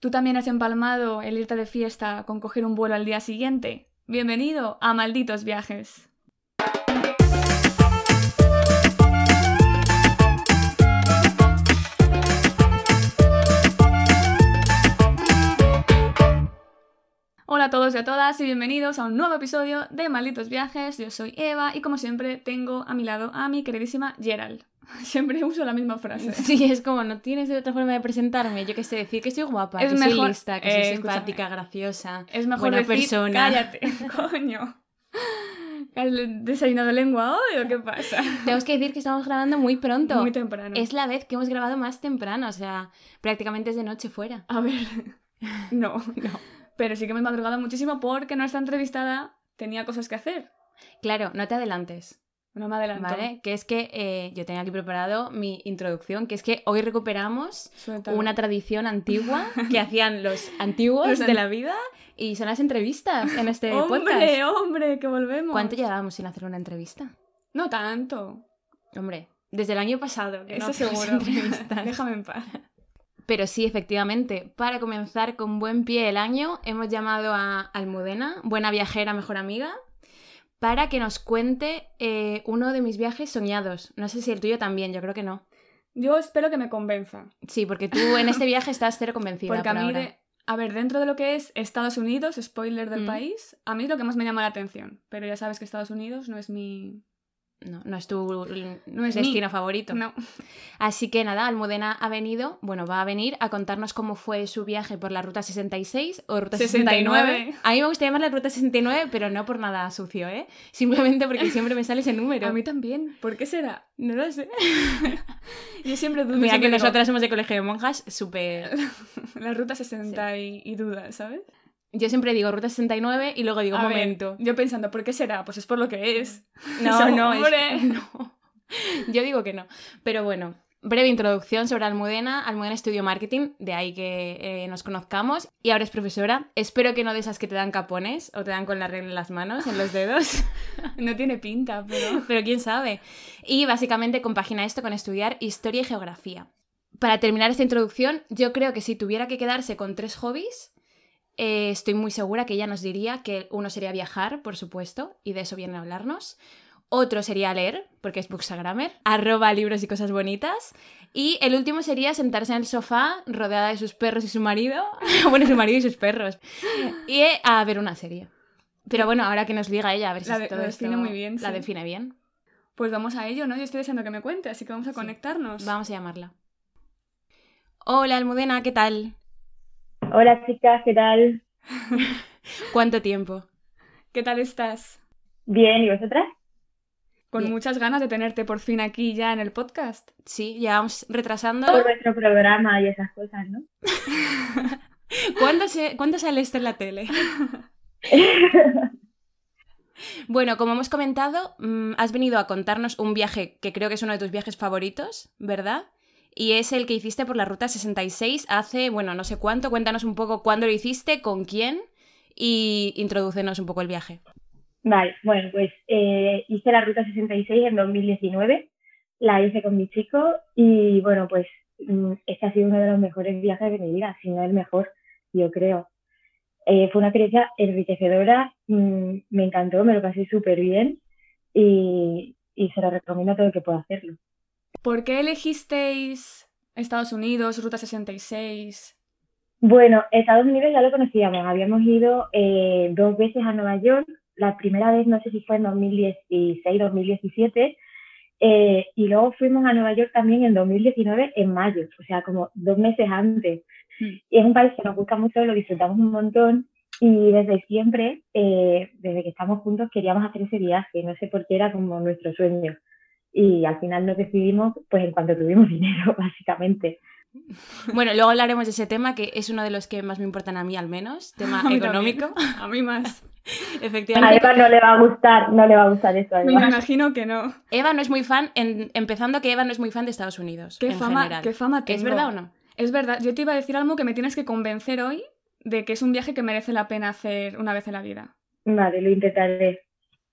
¿Tú también has empalmado el irte de fiesta con coger un vuelo al día siguiente? Bienvenido a Malditos Viajes. Hola a todos y a todas y bienvenidos a un nuevo episodio de Malditos Viajes. Yo soy Eva y como siempre tengo a mi lado a mi queridísima Gerald. Siempre uso la misma frase. Sí, es como no tienes otra forma de presentarme. Yo qué sé, decir que soy guapa, Es que soy mejor- lista, que eh, soy simpática, graciosa, Es mejor buena decir, persona. cállate, coño. ¿Has desayunado lengua hoy o qué pasa? Tenemos que decir que estamos grabando muy pronto. Muy temprano. es la vez que hemos grabado más temprano, o sea, prácticamente es de noche fuera. A ver, no, no. Pero sí que me he madrugado muchísimo porque nuestra entrevistada tenía cosas que hacer. Claro, no te adelantes, No me adelanto. ¿vale? Que es que eh, yo tenía aquí preparado mi introducción, que es que hoy recuperamos una tradición antigua que hacían los antiguos Los de la vida y son las entrevistas en este ¡Hombre, podcast. hombre, que volvemos! ¿Cuánto llevábamos sin hacer una entrevista? No tanto. Hombre, desde el año pasado. que no Eso hacemos seguro. entrevistas. Déjame en paz. Pero sí, efectivamente, para comenzar con buen pie el año, hemos llamado a Almudena, buena viajera, mejor amiga, para que nos cuente eh, uno de mis viajes soñados. No sé si el tuyo también, yo creo que no. Yo espero que me convenza. Sí, porque tú en este viaje estás cero convencida. Porque a mí, ahora. de- a ver, dentro de lo que es Estados Unidos, spoiler del Mm. país, a mí es lo que más me llama la atención. Pero ya sabes que Estados Unidos no es mi... No, no es tu No es destino favorito. No. Así que nada, Almudena ha venido, bueno, va a venir a contarnos cómo fue su viaje por la ruta 66 o ruta 69. 69. A mí me gusta llamarla ruta 69, pero no por nada sucio, ¿eh? Simplemente porque siempre me sale ese número. A mí también. ¿Por qué será? no lo sé. Yo siempre dudo. Mira que digo, nosotras somos de colegio de monjas, súper... La ruta 60 y, y duda, ¿sabes? Yo siempre digo ruta 69 y luego digo, A un ver, momento. yo pensando, ¿por qué será? Pues es por lo que es. No, Eso, no, es- no. Yo digo que no. Pero bueno, breve introducción sobre Almudena. Almudena estudió marketing, de ahí que eh, nos conozcamos. Y ahora es profesora. Espero que no de esas que te dan capones o te dan con la regla en las manos, en los dedos. No tiene pinta, pero... pero quién sabe. Y básicamente compagina esto con estudiar historia y geografía. Para terminar esta introducción, yo creo que si tuviera que quedarse con tres hobbies, eh, estoy muy segura que ella nos diría que uno sería viajar, por supuesto, y de eso viene a hablarnos. Otro sería leer, porque es Bookstagrammer, arroba libros y cosas bonitas. Y el último sería sentarse en el sofá, rodeada de sus perros y su marido. bueno, su marido y sus perros. Y eh, a ver una serie. Pero bueno, ahora que nos diga ella, a ver si La de- todo esto define muy bien, la sí. define bien. Pues vamos a ello, ¿no? Yo estoy deseando que me cuente, así que vamos a Sí. conectarnos. Vamos a llamarla. Hola, Almudena, ¿qué tal? Hola chicas, ¿qué tal? ¿Cuánto tiempo? ¿Qué tal estás? Bien, ¿y vosotras? Con Bien. muchas ganas de tenerte por fin aquí ya en el podcast. Sí, llevamos retrasando. Por vuestro programa y esas cosas, ¿no? ¿Cuándo, se... ¿Cuándo sale esto en la tele? Bueno, como hemos comentado, mm, has venido a contarnos un viaje que creo que es uno de tus viajes favoritos, ¿verdad? Y es el que hiciste por la Ruta 66 hace, bueno, no sé cuánto. Cuéntanos un poco cuándo lo hiciste, con quién y introdúcenos un poco el viaje. Vale, bueno, pues eh, hice la Ruta 66 en 2019, la hice con mi chico y bueno, pues mm, este ha sido uno de los mejores viajes de mi vida, si no el mejor, yo creo. Eh, fue una experiencia enriquecedora, mm, me encantó, me lo pasé súper bien y, y se lo recomiendo a todo el que pueda hacerlo. ¿Por qué elegisteis Estados Unidos, Ruta 66? Bueno, Estados Unidos ya lo conocíamos, habíamos ido eh, dos veces a Nueva York, la primera vez no sé si fue en 2016-2017, eh, y luego fuimos a Nueva York también en 2019 en mayo, o sea, como dos meses antes. Hmm. Y es un país que nos gusta mucho, lo disfrutamos un montón y desde siempre, eh, desde que estamos juntos, queríamos hacer ese viaje, no sé por qué era como nuestro sueño. Y al final nos decidimos pues en cuanto tuvimos dinero, básicamente. Bueno, luego hablaremos de ese tema, que es uno de los que más me importan a mí al menos, tema A económico. también. A mí más. A Efectivamente. Eva no le va a gustar, no le va a gustar eso a Me Eva. imagino que no. Eva no es muy fan, en- empezando que Eva no es muy fan de Estados Unidos. ¿Qué en fama, general. qué fama tengo? ¿Es verdad o no? Es verdad. Yo te iba a decir algo que me tienes que convencer hoy de que es un viaje que merece la pena hacer una vez en la vida. Vale, lo intentaré.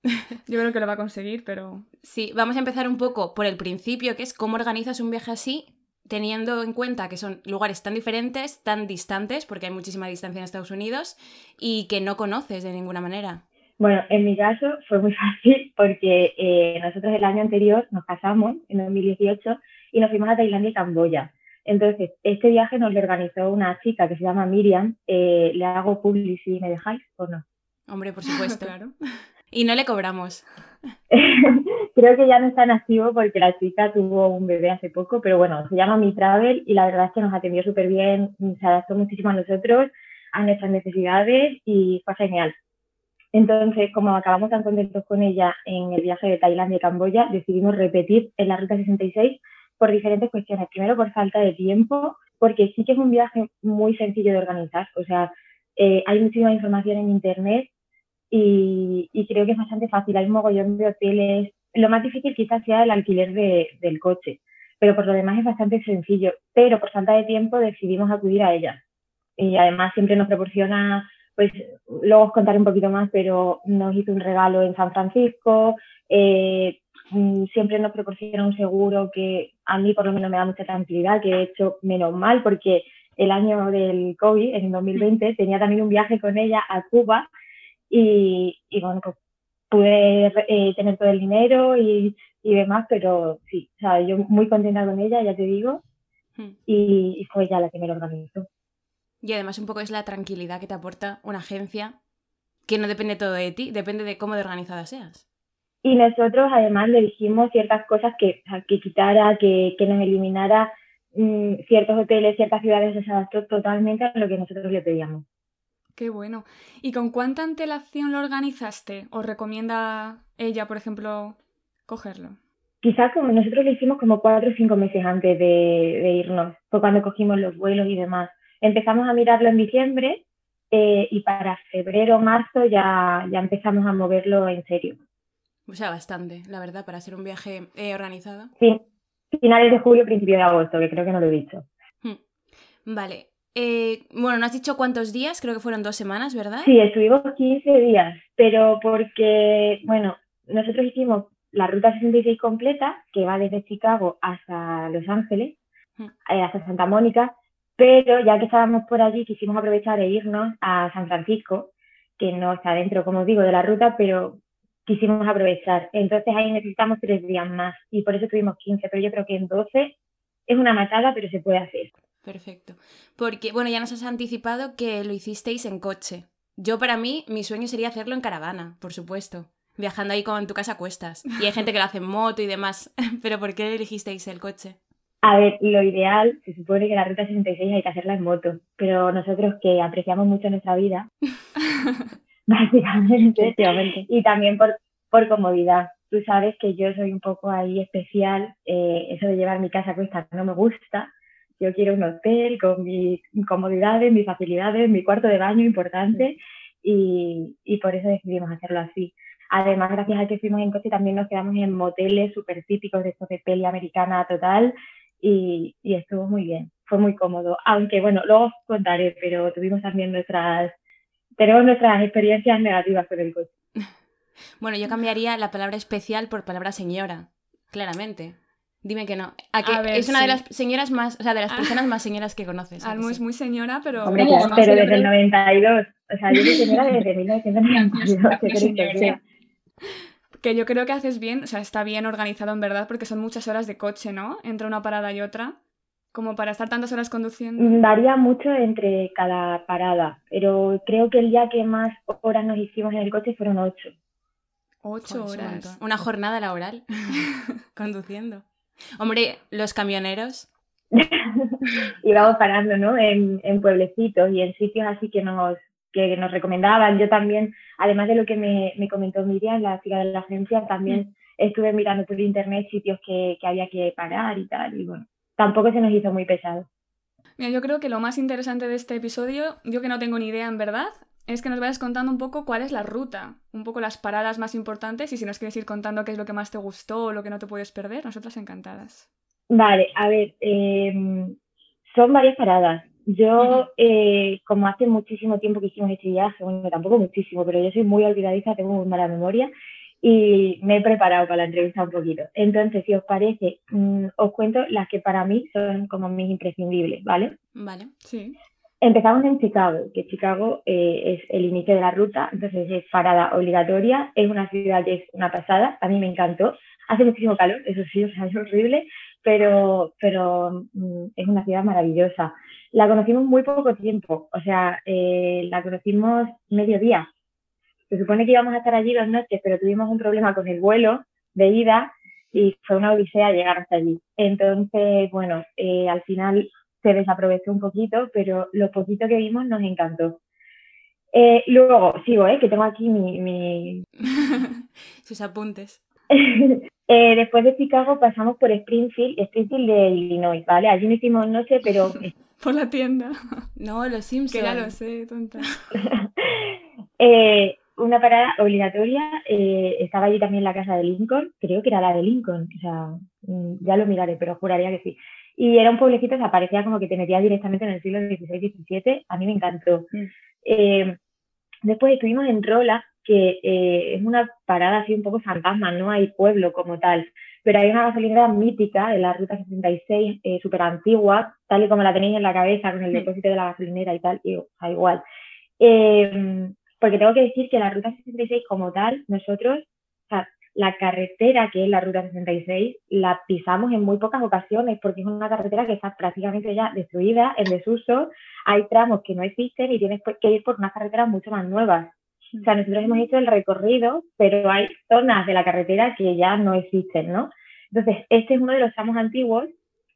Yo creo que lo va a conseguir, pero... Sí, vamos a empezar un poco por el principio, que es cómo organizas un viaje así teniendo en cuenta que son lugares tan diferentes, tan distantes, porque hay muchísima distancia en Estados Unidos, y que no conoces de ninguna manera? Bueno, en mi caso fue muy fácil porque eh, nosotros el año anterior nos casamos, en 2018, y nos fuimos a Tailandia y Camboya. Entonces, este viaje nos lo organizó una chica que se llama Miriam. Eh, ¿Le hago publicidad, me dejáis o no? Hombre, por supuesto. claro. Y no le cobramos. Creo que ya no está en activo porque la chica tuvo un bebé hace poco, pero bueno, se llama Mi Travel y la verdad es que nos atendió súper bien, se adaptó muchísimo a nosotros, a nuestras necesidades y fue genial. Entonces, como acabamos tan contentos con ella en el viaje de Tailandia y Camboya, decidimos repetir en la Ruta 66 por diferentes cuestiones. Primero, por falta de tiempo, porque sí que es un viaje muy sencillo de organizar. O sea, eh, hay muchísima información en Internet y, creo que es bastante fácil. Hay un mogollón de hoteles. Lo más difícil quizás sea el alquiler del coche, pero por lo demás es bastante sencillo. Pero por falta de tiempo decidimos acudir a ella. Y además siempre nos proporciona, pues luego os contaré un poquito más, pero nos hizo un regalo en San Francisco. Eh, Mm, siempre nos proporciona un seguro que a mí por lo menos me da mucha tranquilidad, que he hecho menos mal porque el año del COVID, en 2020, tenía también un viaje con ella a Cuba y, bueno, pues pude eh, tener todo el dinero y, demás, pero sí, o sea, yo muy contenta con ella, ya te digo, hmm. y, y fue ella la que me lo organizó. Y además un poco es la tranquilidad que te aporta una agencia que no depende todo de ti, depende de cómo de organizada seas. Y nosotros además le dijimos ciertas cosas que, que quitara, que, que nos eliminara mm, ciertos hoteles, ciertas ciudades, se adaptó totalmente a lo que nosotros le pedíamos. Qué bueno. ¿Y con cuánta antelación lo organizaste? ¿O recomienda ella, por ejemplo, cogerlo? Quizás como nosotros lo hicimos como cuatro o cinco meses antes de, de irnos, fue cuando cogimos los vuelos y demás. Empezamos a mirarlo en diciembre eh, y para febrero o marzo ya, ya empezamos a moverlo en serio. O sea, bastante, la verdad, para ser un viaje eh, organizado. Sí, finales de julio, principio de agosto, que creo que no lo he dicho. Hmm. Vale. Eh, bueno, no has dicho cuántos días, creo que fueron dos semanas, ¿verdad? Sí, estuvimos 15 días, pero porque, bueno, nosotros hicimos la ruta 66 completa, que va desde Chicago hasta Los Ángeles, hmm. eh, hasta Santa Mónica, pero ya que estábamos por allí, quisimos aprovechar e irnos a San Francisco, que no está dentro, como digo, de la ruta, pero quisimos aprovechar. Entonces ahí necesitamos tres días más y por eso tuvimos 15, pero yo creo que en 12 es una matada, pero se puede hacer. Perfecto. Porque, bueno, ya nos has anticipado que lo hicisteis en coche. Yo para mí, mi sueño sería hacerlo en caravana, por supuesto. Viajando ahí como en tu casa a cuestas. Y hay gente que lo hace en moto y demás. Pero ¿por qué elegisteis el coche? A ver, lo ideal, se supone que la ruta 66 hay que hacerla en moto, pero nosotros que apreciamos mucho nuestra vida, básicamente. Y también por, por comodidad. Tú sabes que yo soy un poco ahí especial, eh, eso de llevar mi casa a cuesta no me gusta. Yo quiero un hotel con mis comodidades, mis facilidades, mi cuarto de baño importante y, y por eso decidimos hacerlo así. Además, gracias a que fuimos en coche, también nos quedamos en moteles súper típicos de estos de peli americana total y, y, estuvo muy bien, fue muy cómodo. Aunque, bueno, luego os contaré, pero tuvimos también nuestras tenemos nuestras experiencias negativas con el coche. Bueno, yo cambiaría la palabra especial por palabra señora, claramente. Dime que no. ¿A que es una de las señoras más, o sea, de las ah. personas más señoras que conoces. Almo es muy señora, pero... Hombre, pero desde el 92. O sea, yo soy señora desde 1992. que yo creo que haces bien, o sea, está bien organizado en verdad, porque son muchas horas de coche, ¿no? Entre una parada y otra como para estar tantas horas conduciendo? Mm, varía mucho entre cada parada, pero creo que el día que más horas nos hicimos en el coche fueron ocho. Ocho horas. Una jornada laboral conduciendo. Hombre, los camioneros. Íbamos parando, ¿no? En, en, pueblecitos y en sitios así que nos, que nos recomendaban. Yo también, además de lo que me, me comentó Miriam, la chica de la agencia, también mm. estuve mirando por internet sitios que, que había que parar y tal. Y bueno, tampoco se nos hizo muy pesado. Mira, yo creo que lo más interesante de este episodio, yo que no tengo ni idea en verdad, es que nos vayas contando un poco cuál es la ruta, un poco las paradas más importantes y si nos quieres ir contando qué es lo que más te gustó o lo que no te puedes perder, nosotras encantadas. Vale, a ver, em, son varias paradas. Yo, eh, como hace muchísimo tiempo que hicimos este viaje, bueno, tampoco muchísimo, pero yo soy muy olvidadiza, tengo muy mala memoria, y me he preparado para la entrevista un poquito. Entonces, si os parece, mm, os cuento las que para mí son como mis imprescindibles, ¿vale? Vale. Sí. Empezamos en Chicago, que Chicago eh, es el inicio de la ruta, entonces es parada obligatoria, es una ciudad que es una pasada, a mí me encantó, hace muchísimo calor, eso sí, o sea, es horrible, pero, pero mm, es una ciudad maravillosa. La conocimos muy poco tiempo, o sea, eh, la conocimos medio día. Se supone que íbamos a estar allí dos noches, pero tuvimos un problema con el vuelo de ida y fue una odisea llegar hasta allí. Entonces, bueno, eh, al final se desaprovechó un poquito, pero lo poquito que vimos nos encantó. Eh, luego, sigo, ¿eh? que tengo aquí mi... mi... Sus apuntes. eh, después de Chicago pasamos por Springfield, Springfield de Illinois, ¿vale? Allí no hicimos noche, pero... Por la tienda. No, los Simpsons. Que ya lo sé, tonta. eh, una parada obligatoria, eh, estaba allí también la casa de Lincoln, creo que era la de Lincoln, o sea, mm, ya lo miraré, pero juraría que sí. Y era un pueblecito, o sea, parecía como que te metía directamente en el siglo XVI-XVII, a mí me encantó. Mm. Eh, después estuvimos en Rola, que eh, es una parada así un poco fantasma, no hay pueblo como tal, pero hay una gasolinera mítica de la Ruta 66, eh, súper antigua, tal y como la tenéis en la cabeza con el Mm. depósito de la gasolinera y tal, y, o sea, igual. Eh, porque tengo que decir que la Ruta 66 como tal, nosotros, la carretera que es la Ruta 66, la pisamos en muy pocas ocasiones porque es una carretera que está prácticamente ya destruida, en desuso, hay tramos que no existen y tienes que ir por unas carreteras mucho más nuevas. O sea, nosotros hemos hecho el recorrido, pero hay zonas de la carretera que ya no existen, ¿no? Entonces, este es uno de los tramos antiguos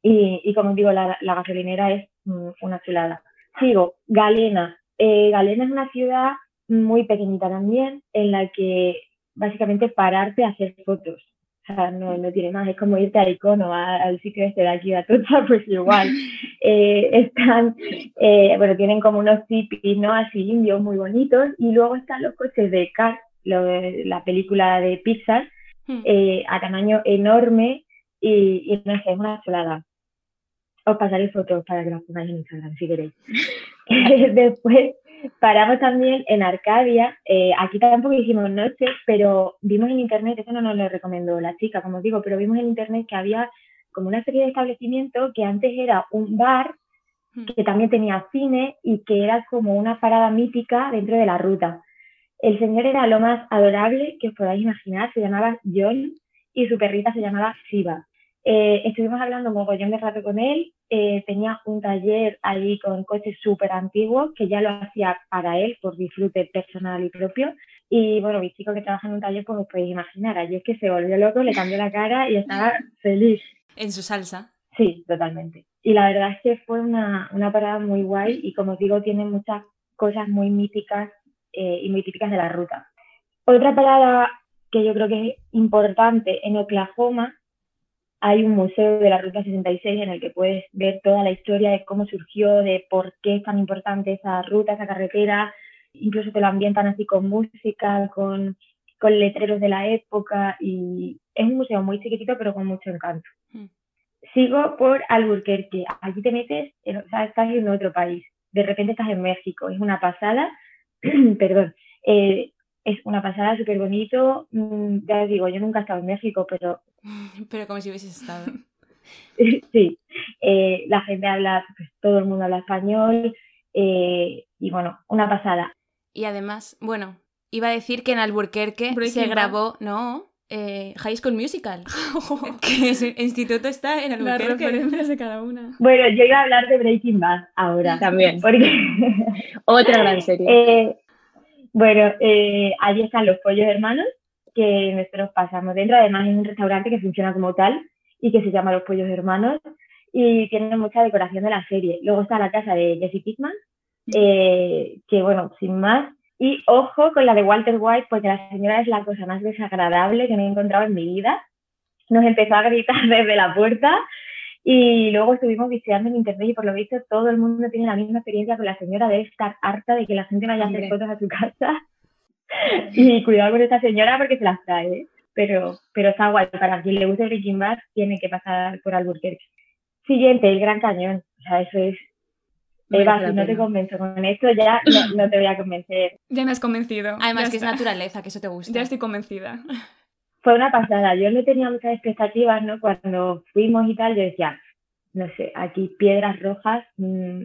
y, y como digo, la, la gasolinera es mm, una chulada. Sigo, Galena. Eh, Galena es una ciudad muy pequeñita también, en la que básicamente pararte a hacer fotos. O sea, no, no tiene más, es como irte a Icono, a- al sitio este de aquí de Atocha, pues igual. Eh, están, eh, bueno, tienen como unos tipis, ¿no? Así indios muy bonitos, y luego están los coches de lo de- la película de Pixar, Hmm. eh, a tamaño enorme, y, y no sé, es una chulada. Os pasaré fotos para que las pongáis en Instagram si queréis. Después paramos también en Arcadia. eh, aquí tampoco hicimos noche, pero vimos en internet, eso no nos lo recomendó la chica, como os digo, pero vimos en internet que había como una serie de establecimientos que antes era un bar Hmm. que también tenía cine y que era como una parada mítica dentro de la ruta. El señor era lo más adorable que os podáis imaginar, se llamaba John y su perrita se llamaba Shiva. Eh, estuvimos hablando un mogollón de rato con él, eh, tenía un taller allí con coches súper antiguos que ya lo hacía para él por disfrute personal y propio. Y bueno, mi chico que trabaja en un taller, pues os podéis imaginar, allí es que se volvió loco, le cambió la cara y estaba feliz. En su salsa. Sí, totalmente. Y la verdad es que fue una, una parada muy guay y como os digo, tiene muchas cosas muy míticas eh, y muy típicas de la ruta. Otra parada que yo creo que es importante en Oklahoma, hay un museo de la Ruta 66 en el que puedes ver toda la historia de cómo surgió, de por qué es tan importante esa ruta, esa carretera. Incluso te lo ambientan así con música, con, con letreros de la época y es un museo muy chiquitito pero con mucho encanto Hmm. sigo por Albuquerque. Allí te metes, en- o sea, estás en otro país. De repente estás en México. Es una pasada. Perdón. eh, es una pasada, súper bonito. Mm, ya os digo, yo nunca he estado en México, pero Pero como si hubieses estado. sí. eh, la gente habla, pues todo el mundo habla español. eh, y bueno, una pasada. Y además, bueno, iba a decir que en Albuquerque Breaking se Bad. grabó, no, eh, High School Musical. que ese instituto está en Las Albuquerque. referencias de cada una. Bueno, yo iba a hablar de Breaking Bad ahora. También. Porque Otra gran serie. Eh, bueno, eh, allí están los pollos hermanos que nosotros pasamos dentro. Además, es un restaurante que funciona como tal y que se llama Los Pollos Hermanos y tiene mucha decoración de la serie. Luego está la casa de Jesse Pickman, eh, que bueno, sin más. Y ojo con la de Walter White, porque la señora es la cosa más desagradable que me he encontrado en mi vida. Nos empezó a gritar desde la puerta y luego estuvimos visitando en internet y por lo visto todo el mundo tiene la misma experiencia con la señora de estar harta de que la gente vaya a hacer fotos a su casa. Y cuidado con esta señora porque se las trae, ¿eh? pero, pero está guay. Para quien le guste Breaking Bad, tiene que pasar por Albuquerque. Siguiente, el Gran Cañón. O sea, eso es. Eva, si no te convenzo con esto, ya no, no te voy a convencer. Ya me has convencido. Además Ya que es naturaleza, que eso te gusta. Ya estoy convencida. fue una pasada. Yo no tenía muchas expectativas, ¿no? Cuando fuimos y tal, yo decía, no sé, aquí piedras rojas, mm,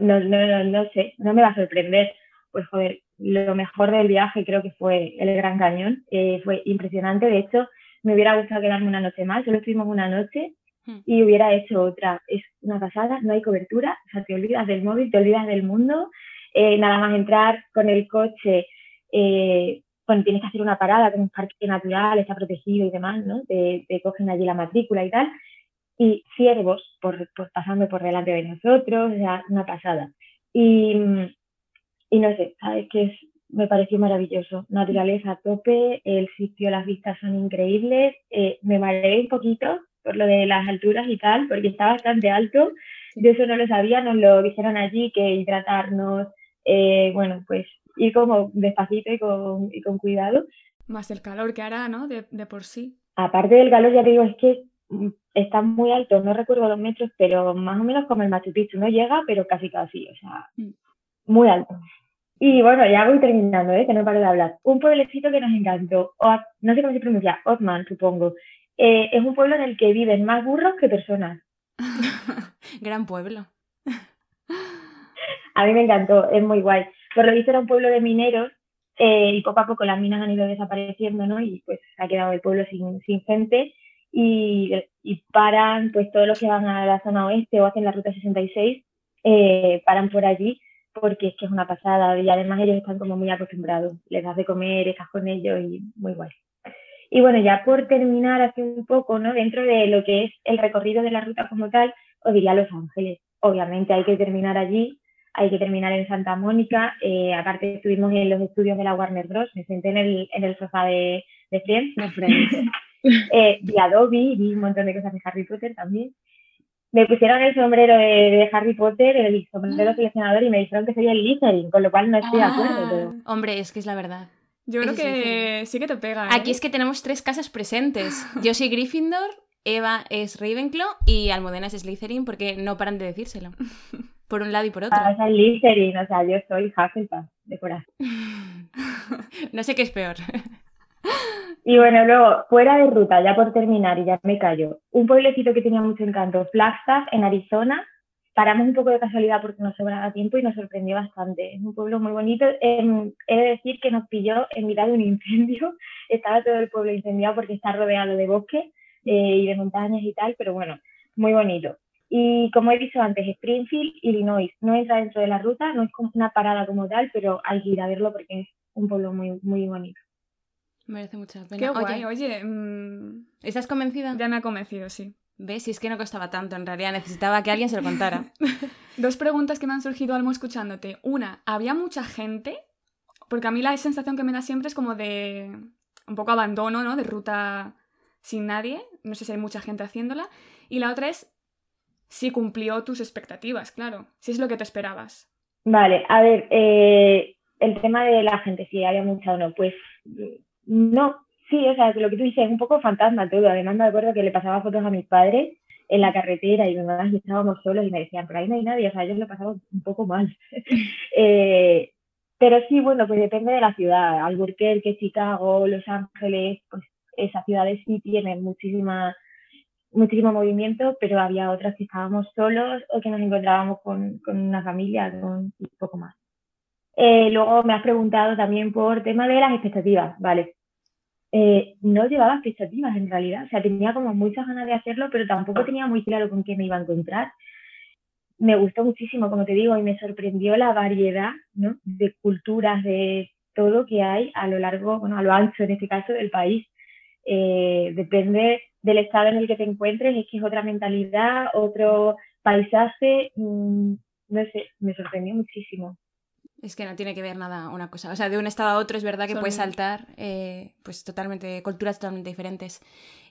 no, no, no, no sé, no me va a sorprender. Pues joder, lo mejor del viaje creo que fue el Gran Cañón, eh, fue impresionante. De hecho, me hubiera gustado quedarme una noche más, solo estuvimos una noche Hmm. y hubiera hecho otra. Es una pasada, no hay cobertura, o sea, te olvidas del móvil, te olvidas del mundo, eh, nada más entrar con el coche, eh, bueno, tienes que hacer una parada con un parque natural, está protegido y demás, ¿no? Te, te cogen allí la matrícula y tal, y ciervos por, por pasando por delante de nosotros, o sea, una pasada. Y, y no sé, sabes que es, me pareció maravilloso. Naturaleza a tope, el sitio, las vistas son increíbles. Eh, me mareé un poquito por lo de las alturas y tal, porque está bastante alto. Yo eso no lo sabía, nos lo dijeron allí, que hidratarnos, eh, bueno, pues ir como despacito y con, y con cuidado. Más el calor que hará, ¿no? De, de por sí. Aparte del calor, ya te digo, es que mm, está muy alto, no recuerdo los metros, pero más o menos como el Machu Picchu, no llega, pero casi casi, o sea, Mm. Muy alto. Y bueno, ya voy terminando, ¿eh? que no paro de hablar. Un pueblecito que nos encantó, no sé cómo se pronuncia, Otman, supongo. Eh, es un pueblo en el que viven más burros que personas. Gran pueblo. A mí me encantó, es muy guay. Por lo visto era un pueblo de mineros eh, y poco a poco las minas han ido desapareciendo, ¿no? Y pues ha quedado el pueblo sin, sin gente y, y paran, pues todos los que van a la zona oeste o hacen la ruta 66, eh, paran por allí porque es que es una pasada y además ellos están como muy acostumbrados, les das de comer, estás con ellos y muy guay. Y bueno, ya por terminar así un poco, ¿no? Dentro de lo que es el recorrido de la ruta como tal, os diría Los Ángeles. Obviamente hay que terminar allí, hay que terminar en Santa Mónica. eh, aparte estuvimos en los estudios de la Warner Bros. Me senté en el, en el sofá de, de Friends. No, Friends. Eh, vi Adobe, vi un montón de cosas de Harry Potter también. Me pusieron el sombrero de, de Harry Potter, el sombrero seleccionador, y me dijeron que sería el Slytherin, con lo cual no estoy de acuerdo. Ah. Pero... Hombre, es que es la verdad. Yo creo sí que sí que te pega. ¿eh? Aquí es que tenemos tres casas presentes. Yo soy Gryffindor, Eva es Ravenclaw y Almudena es Slytherin porque no paran de decírselo. Por un lado y por otro. Ah, es el Slytherin, o sea, yo soy Hufflepuff de corazón. No sé qué es peor. Y bueno, luego, fuera de ruta, ya por terminar y ya me callo, un pueblecito que tenía mucho encanto, Flagstaff, en Arizona. Paramos un poco de casualidad porque nos sobraba tiempo y nos sorprendió bastante. Es un pueblo muy bonito. Em, he de decir que nos pilló en mitad de un incendio. Estaba todo el pueblo incendiado porque está rodeado de bosque eh, y de montañas y tal, pero bueno, muy bonito. Y como he dicho antes, Springfield, Illinois, no entra dentro de la ruta, no es como una parada como tal, pero hay que ir a verlo porque es un pueblo muy, muy bonito. Merece mucha pena. Qué guay, Oye, oye. mm, ¿estás convencida? ya me ha convencido, sí. ¿Ves? Si es que no costaba tanto, en realidad necesitaba que alguien se lo contara. Dos preguntas que me han surgido algo escuchándote. Una, ¿había mucha gente? Porque a mí la sensación que me da siempre es como de un poco abandono, ¿no? De ruta sin nadie. No sé si hay mucha gente haciéndola. Y la otra es si cumplió tus expectativas, claro. Si es lo que te esperabas. Vale, a ver, eh, el tema de la gente, si había mucha o no, pues no, sí, o sea, lo que tú dices es un poco fantasma todo. Además me acuerdo que le pasaba fotos a mis padres en la carretera y demás y estábamos solos y me decían, pero ahí no hay nadie, o sea, ellos lo pasaban un poco mal. Eh, pero sí, bueno, pues depende de la ciudad. Albuquerque, Chicago, Los Ángeles, pues esas ciudades sí tienen muchísima, muchísimo movimiento, pero había otras que estábamos solos o que nos encontrábamos con, con una familia, con un poco más. Eh, luego me has preguntado también por tema de las expectativas, ¿vale? Eh, no llevaba expectativas en realidad, o sea, tenía como muchas ganas de hacerlo, pero tampoco tenía muy claro con qué me iba a encontrar. Me gustó muchísimo, como te digo, y me sorprendió la variedad de culturas, de todo que hay a lo largo, bueno, a lo ancho en este caso del país. Eh, depende del estado en el que te encuentres, es que es otra mentalidad, otro paisaje, mm, no sé, me sorprendió muchísimo. Es que no tiene que ver nada una cosa. O sea, de un estado a otro es verdad que Son- puedes saltar eh, pues totalmente, culturas totalmente diferentes.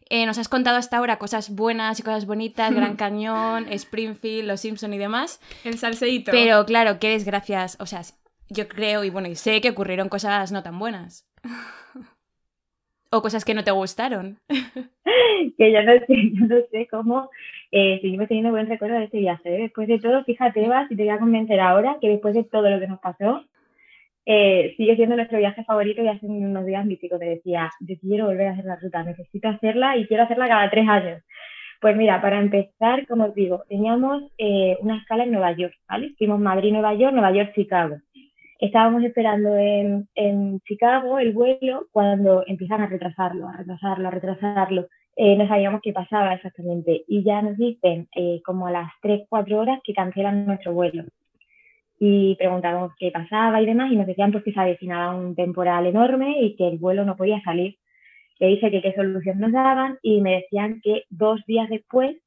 Eh, nos has contado hasta ahora cosas buenas y cosas bonitas, Gran Cañón, Springfield, Los Simpson y demás. El salseíto. Pero claro, qué desgracias. O sea, yo creo y bueno, y sé que ocurrieron cosas no tan buenas. O cosas que no te gustaron. que yo no sé, yo no sé cómo eh, seguimos teniendo buen recuerdo de este viaje. ¿eh? Después de todo, fíjate, Eva, si te voy a convencer ahora que después de todo lo que nos pasó, eh, sigue siendo nuestro viaje favorito y hace unos días mi chico te decía, yo quiero volver a hacer la ruta, necesito hacerla y quiero hacerla cada tres años. Pues mira, para empezar, como os digo, teníamos eh, una escala en Nueva York, ¿vale? Fuimos Madrid-Nueva York, Nueva York-Chicago. Estábamos esperando en, en, Chicago el vuelo cuando empiezan a retrasarlo, a retrasarlo, a retrasarlo. Eh, no sabíamos qué pasaba exactamente y ya nos dicen eh, como a las 3, 4 horas que cancelan nuestro vuelo. Y preguntábamos qué pasaba y demás y nos decían pues que se avecinaba un temporal enorme y que el vuelo no podía salir le dije que qué solución nos daban y me decían que dos días después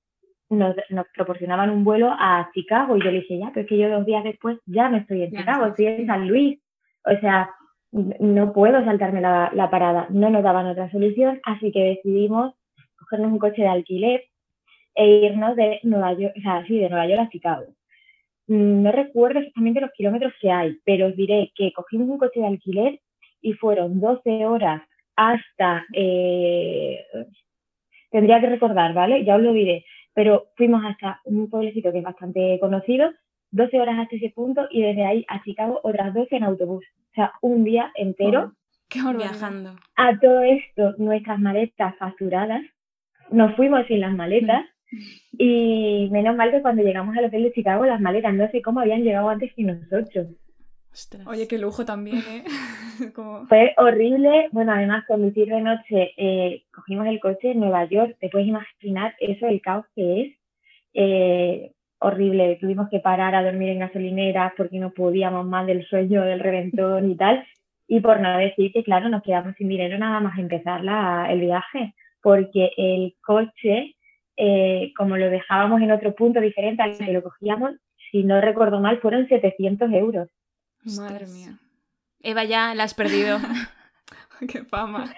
nos, proporcionaban un vuelo a Chicago y yo le dije, ya, pero es que yo dos días después ya no estoy en Chicago, estoy en San Luis. O sea, no puedo saltarme la, la, parada. No nos daban otra solución, así que decidimos cogernos un coche de alquiler e irnos de Nueva York, o sea, sí, de Nueva York a Chicago. Mm, no recuerdo exactamente los kilómetros que hay, pero os diré que cogimos un coche de alquiler y fueron 12 horas hasta, eh, tendría que recordar, ¿vale? Ya os lo diré, pero fuimos hasta un pueblecito que es bastante conocido, 12 horas hasta ese punto y desde ahí a Chicago otras 12 en autobús. O sea, un día entero. qué viajando. A todo esto, nuestras maletas facturadas. Nos fuimos sin las maletas. Y menos mal que cuando llegamos al hotel de Chicago, las maletas no sé cómo habían llegado antes que nosotros. Oye, qué lujo también, ¿eh? Fue horrible. Bueno, además, conducir de noche, eh, cogimos el coche en Nueva York. Te puedes imaginar eso, el caos que es. Eh, horrible. Tuvimos que parar a dormir en gasolineras porque no podíamos más del sueño del reventón y tal. Y por no decir que, claro, nos quedamos sin dinero nada más empezar la, el viaje, porque el coche, eh, como lo dejábamos en otro punto diferente al que lo cogíamos, si no recuerdo mal, fueron 700 euros. Madre mía. Eva, ya la has perdido. Qué fama.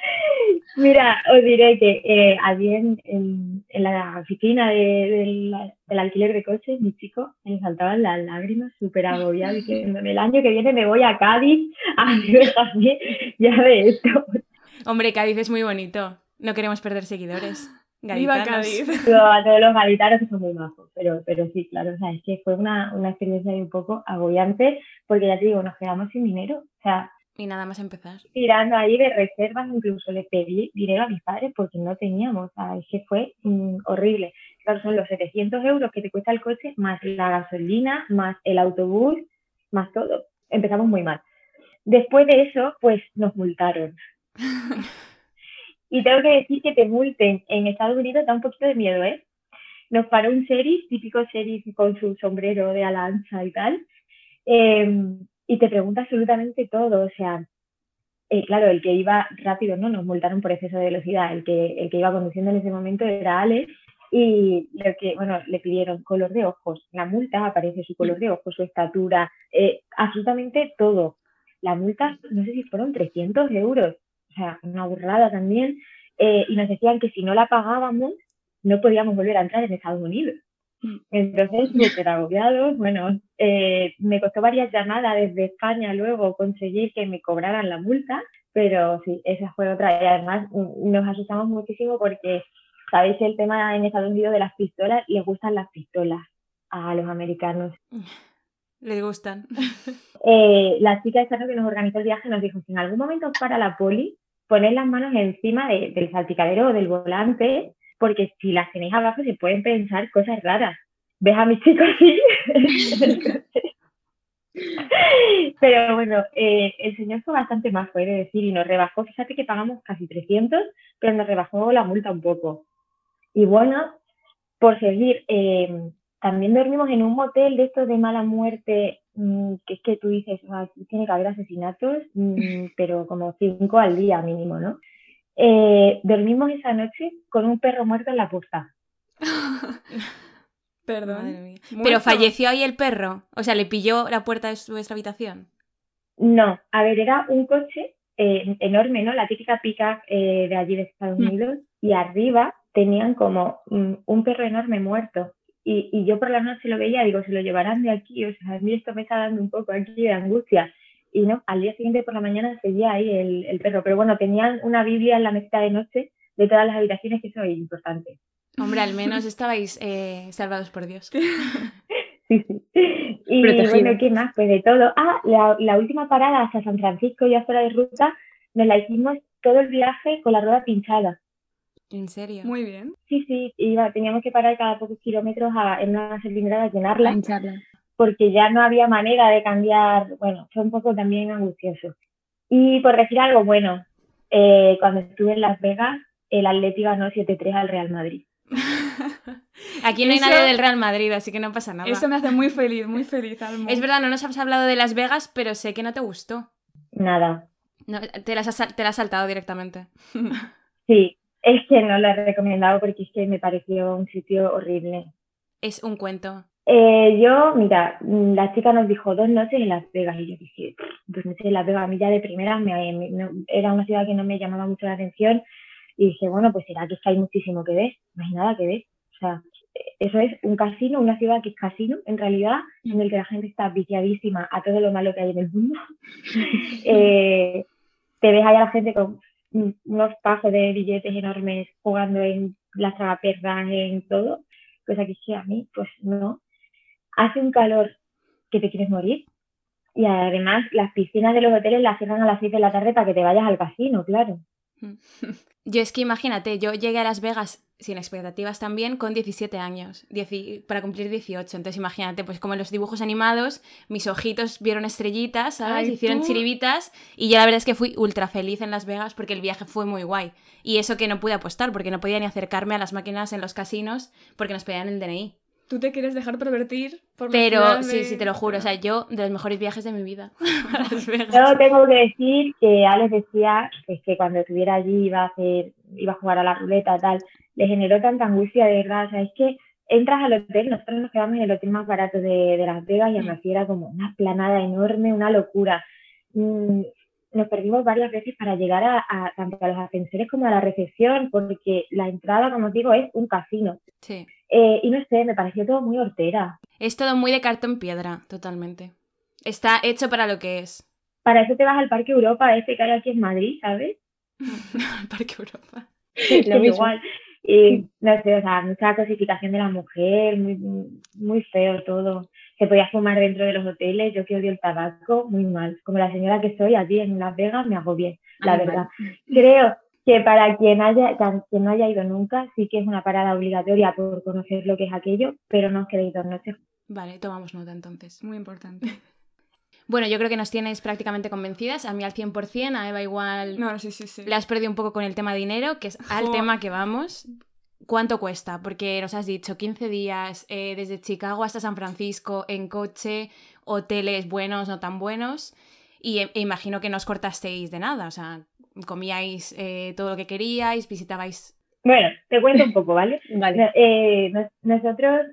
Mira, os diré que eh, allí en, en, la oficina del alquiler de coches, mi chico me saltaban las lágrimas, súper agobiado, diciéndome, el año que viene me voy a Cádiz a también, ya de esto. Hombre, Cádiz es muy bonito, no queremos perder seguidores. Viva Cádiz. A todos los gaditanos que son muy majos, pero, pero sí, claro, o sea, es que fue una, una experiencia un poco agobiante, porque ya te digo, nos quedamos sin dinero, o sea, y nada más empezar. Tirando ahí de reservas, incluso le pedí dinero a mis padres porque no teníamos. O sea, es que fue mm, horrible. Claro, son los 700 euros que te cuesta el coche, más la gasolina, más el autobús, más todo. Empezamos muy mal. Después de eso, pues nos multaron. y tengo que decir que te multen en Estados Unidos da un poquito de miedo, ¿eh? Nos paró un sheriff, típico sheriff con su sombrero de alanza y tal. Eh, y te pregunta absolutamente todo. O sea, eh, claro, el que iba rápido, ¿no? Nos multaron por exceso de velocidad. El que, el que iba conduciendo en ese momento era Alex y lo que, bueno, le pidieron color de ojos. La multa aparece su color de ojos, su estatura, eh, absolutamente todo. La multa, no sé si fueron 300 euros, o sea, una burrada también. Eh, y nos decían que si no la pagábamos, no podíamos volver a entrar en Estados Unidos. Mm. Entonces, súper agobiados. Bueno, eh, me costó varias llamadas desde España luego conseguir que me cobraran la multa, pero sí, esa fue otra. Y además mm, nos asustamos muchísimo porque, ¿sabéis el tema en Estados Unidos de las pistolas? Les gustan las pistolas a los americanos. Les gustan. Eh, la chica esta que nos organizó el viaje nos dijo, si en algún momento para la poli, poned las manos encima del salpicadero o del volante porque si las tenéis abajo se pueden pensar cosas raras. ¿Ves a mis chicos así? Pero bueno, eh, el señor fue bastante más, puede decir, y nos rebajó, fíjate que pagamos casi 300, pero nos rebajó la multa un poco. Y bueno, por seguir, eh, también dormimos en un motel de estos de mala muerte, que es que tú dices, tiene que haber asesinatos, mm, pero como cinco al día mínimo, ¿no? Eh, dormimos esa noche con un perro muerto en la puerta. Perdón. Pero falleció ahí el perro. O sea, le pilló la puerta de su habitación. No, a ver, era un coche eh, enorme, ¿no? La típica pica eh, de allí de Estados mm. Unidos. Y arriba tenían como mm, un perro enorme muerto. Y, y, yo por la noche lo veía, digo, se lo llevarán de aquí. O sea, a mí esto me está dando un poco aquí de angustia y no, al día siguiente por la mañana seguía ahí el, el perro. Pero bueno, tenían una Biblia en la mesita de noche de todas las habitaciones, que eso es importante. Hombre, al menos estabais eh, salvados por Dios. sí, sí. Y Protegido. bueno, ¿qué más? Pues de todo. Ah, la, la última parada hasta San Francisco, ya fuera de ruta, nos la hicimos todo el viaje con la rueda pinchada. ¿En serio? Muy bien. Sí, sí, iba, teníamos que parar cada pocos kilómetros a- en una gasolinera a llenarla. Pincharla. porque ya no había manera de cambiar, bueno, fue un poco también angustioso. Y por decir algo bueno, eh, cuando estuve en Las Vegas, el Atleti ganó 7-3 al Real Madrid. Aquí no hay nadie del Real Madrid, así que no pasa nada. Eso me hace muy feliz, muy feliz, Almo. Es verdad, no nos has hablado de Las Vegas, pero sé que no te gustó. Nada. No, te, las has, sal- te la has saltado directamente. Sí, es que no lo he recomendado porque es que me pareció un sitio horrible. Es un cuento. Eh, yo, mira, mm, la chica nos dijo dos noches en Las Vegas y yo dije, dos noches en Las Vegas, a mí ya de primera me, me- era una ciudad que no me llamaba mucho la atención y dije, bueno, pues será que es que hay muchísimo que ver, no hay nada que ver. O sea, eso es un casino, una ciudad que es casino en realidad, en el que la gente está viciadísima a todo lo malo que hay en el mundo. Eh, te ves ahí a la gente con mm, unos pajos de billetes enormes jugando en las tragaperras, en todo cosa que es que a mí, pues no. Hace un calor que te quieres morir. Y además, las piscinas de los hoteles las cierran a las 6 de la tarde para que te vayas al casino, claro. Yo es que imagínate, yo llegué a Las Vegas sin expectativas también con 17 años, dieci- para cumplir 18. Entonces imagínate, pues como en los dibujos animados, mis ojitos vieron estrellitas, ¿sabes? Ay, Hicieron tú. chiribitas y yo la verdad es que fui ultra feliz en Las Vegas porque el viaje fue muy guay. Y eso que no pude apostar porque no podía ni acercarme a las máquinas en los casinos porque nos pedían el DNI. Tú te quieres dejar pervertir por Pero sí, sí, te lo juro, o sea, yo de los mejores viajes de mi vida a Las Vegas. Yo tengo que decir que Alex decía pues, que cuando estuviera allí iba a hacer, iba a jugar a la ruleta, tal. Le generó tanta angustia, de verdad. O sea, es que entras al hotel, nosotros nos quedamos en el hotel más barato de, de Las Vegas y aún así era como una planada enorme, una locura. Mm, nos perdimos varias veces para llegar a, a- tanto a los ascensores como a la recepción, porque la entrada, como os digo, es un casino. Sí. Eh, y no sé, me pareció todo muy hortera. Es todo muy de cartón piedra, totalmente. Está hecho para lo que es. Para eso te vas al Parque Europa, ese que hay aquí en Madrid, ¿sabes? Parque Europa. Sí, Lo mismo. igual. Y no sé, o sea, mucha cosificación de la mujer, muy, muy feo todo. Se podía fumar dentro de los hoteles, yo que odio el tabaco, muy mal. Como la señora que soy allí en Las Vegas, me hago bien, la verdad. Creo que para quien haya, quien no haya ido nunca, sí que es una parada obligatoria por conocer lo que es aquello, pero no os quedéis dos noches. Vale, tomamos nota entonces. Muy importante. Bueno, yo creo que nos tienes prácticamente convencidas. A mí al 100%, a Eva igual No, sí, sí, sí. le has perdido un poco con el tema dinero, que es al tema que vamos. ¿Cuánto cuesta? Porque nos has dicho 15 días eh, desde Chicago hasta San Francisco en coche, hoteles buenos, no tan buenos. Y e- e imagino que no os cortasteis de nada, o sea, comíais eh, todo lo que queríais, visitabais... Bueno, te cuento un poco, ¿vale? Vale. Eh, nos- nosotros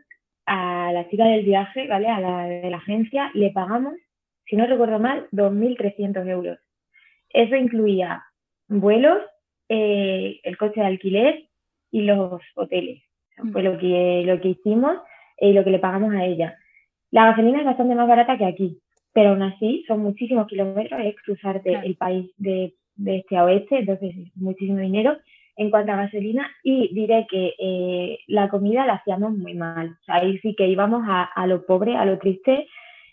a la chica del viaje, ¿vale? A la de la agencia, le pagamos, si no recuerdo mal, 2.300 euros. Eso incluía vuelos, eh, el coche de alquiler y los hoteles. Fue lo que, lo que hicimos y lo que le pagamos a ella. La gasolina es bastante más barata que aquí, pero aún así son muchísimos kilómetros, es cruzarte Claro. el país de, de este a oeste, entonces es muchísimo dinero en cuanto a gasolina y diré que eh, la comida la hacíamos muy mal. O sea, ahí sí que íbamos a, a lo pobre, a lo triste,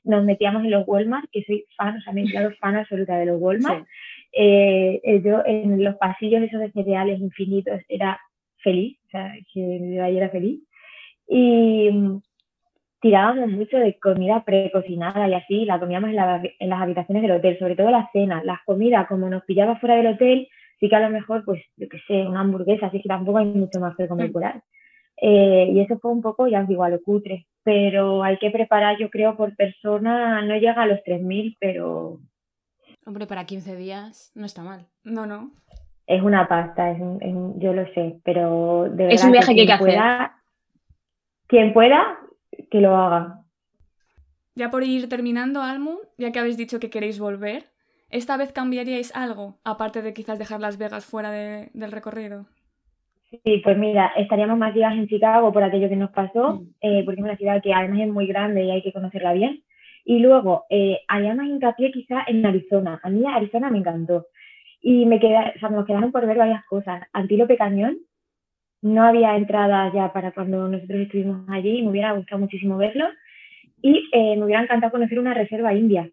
nos metíamos en los Walmart, que soy fan, o sea, me he declarado fan absoluta de los Walmart. Eh, eh, yo en los pasillos esos de cereales infinitos era feliz, o sea, que de ahí era feliz. Y mm, tirábamos mucho de comida precocinada y así, la comíamos en, la- en las habitaciones del hotel, sobre todo las cenas, las comidas, como nos pillaba fuera del hotel, sí que a lo mejor, pues, yo qué sé, una hamburguesa, así que tampoco hay mucho más que comer Mm. por ahí. Eh, y eso fue un poco, ya os digo, a lo cutre, pero hay que preparar, yo creo, por persona, no llega a los 3.000, pero Hombre, para 15 días no está mal. No, no. es una pasta, es un- es un- yo lo sé, pero de Es verdad un viaje que hay que hacer. quien pueda, que lo haga. Ya por ir terminando, Almu, ya que habéis dicho que queréis volver, ¿esta vez cambiaríais algo, aparte de quizás dejar Las Vegas fuera de- del recorrido? Sí, pues mira, estaríamos más días en Chicago por aquello que nos pasó, Mm. eh, porque es una ciudad que además es muy grande y hay que conocerla bien. Y luego, eh, haría más hincapié quizá en Arizona. A mí Arizona me encantó. Y me queda, o sea, nos quedaron por ver varias cosas. Antílope Cañón, no había entrada ya para cuando nosotros estuvimos allí y me hubiera gustado muchísimo verlo. y eh, me hubiera encantado conocer una reserva india.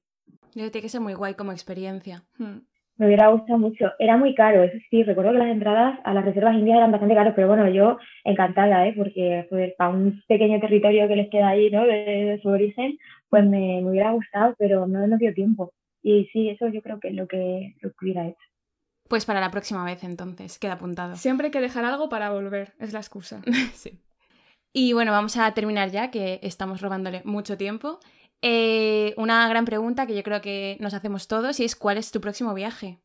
Yo tiene que ser muy guay como experiencia. Hmm. Me hubiera gustado mucho. Era muy caro, eso sí, recuerdo que las entradas a las reservas indias eran bastante caras, pero bueno, yo encantada, ¿eh? porque joder, para un pequeño territorio que les queda ahí, ¿no? De, de su origen, pues me, me hubiera gustado, pero no nos dio tiempo. Y sí, eso yo creo que es lo que, lo que hubiera hecho. Pues para la próxima vez entonces, queda apuntado. Siempre hay que dejar algo para volver, es la excusa. Sí. Y bueno, vamos a terminar ya, que estamos robándole mucho tiempo. Eh, una gran pregunta que yo creo que nos hacemos todos y es ¿cuál es tu próximo viaje?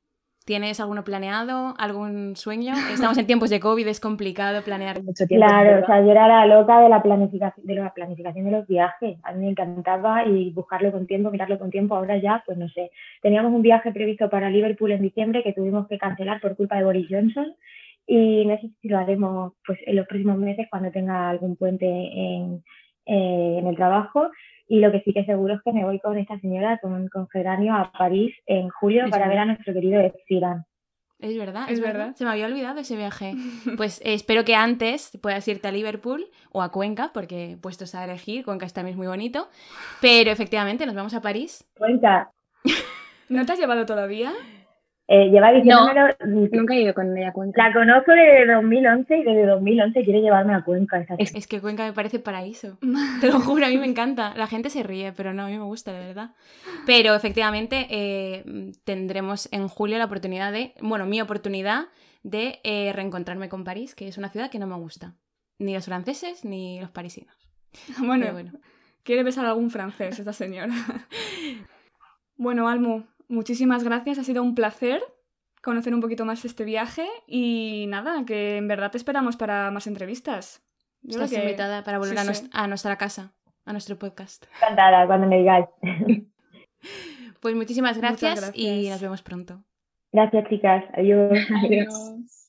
¿Tienes alguno planeado? ¿Algún sueño? Estamos en tiempos de COVID, es complicado planear. Mucho tiempo. Claro, o sea, yo era la loca de la planificación de la planificación de los viajes. A mí me encantaba y buscarlo con tiempo, mirarlo con tiempo. Ahora ya, pues no sé. Teníamos un viaje previsto para Liverpool en diciembre que tuvimos que cancelar por culpa de Boris Johnson y no sé si lo haremos pues en los próximos meses cuando tenga algún puente en, eh, en el trabajo. Y lo que sí que seguro es que me voy con esta señora, con, con Geranio, a París en julio Es para verdad. ver a nuestro querido Ed Sheeran. Es verdad, Es verdad. Se me había olvidado ese viaje. Pues eh, espero que antes puedas irte a Liverpool o a Cuenca, porque puestos a elegir, Cuenca está también es muy bonito. Pero efectivamente, nos vamos a París. Cuenta, ¿No te has llevado todavía? Eh, lleva diciéndomelo, Nunca he ido con ella a Cuenca. la conozco desde 2011 y desde 2011 quiere llevarme a Cuenca. Es- Es que Cuenca me parece paraíso. Te lo juro, a mí me encanta. La gente se ríe, pero no, a mí me gusta, de verdad. Pero efectivamente eh, tendremos en julio la oportunidad de, bueno, mi oportunidad de eh, reencontrarme con París, que es una ciudad que no me gusta. Ni los franceses ni los parisinos. Bueno, Pero bueno. quiere besar a algún francés esta señora. bueno, Almu, muchísimas gracias. Ha sido un placer conocer un poquito más este viaje y nada, que en verdad te esperamos para más entrevistas. Yo Estás que- invitada para volver sí, a, sí. nues- a nuestra casa, a nuestro podcast. encantada cuando me digáis. Pues muchísimas Muchas gracias, y gracias. nos vemos pronto. Gracias, chicas. Adiós. Adiós.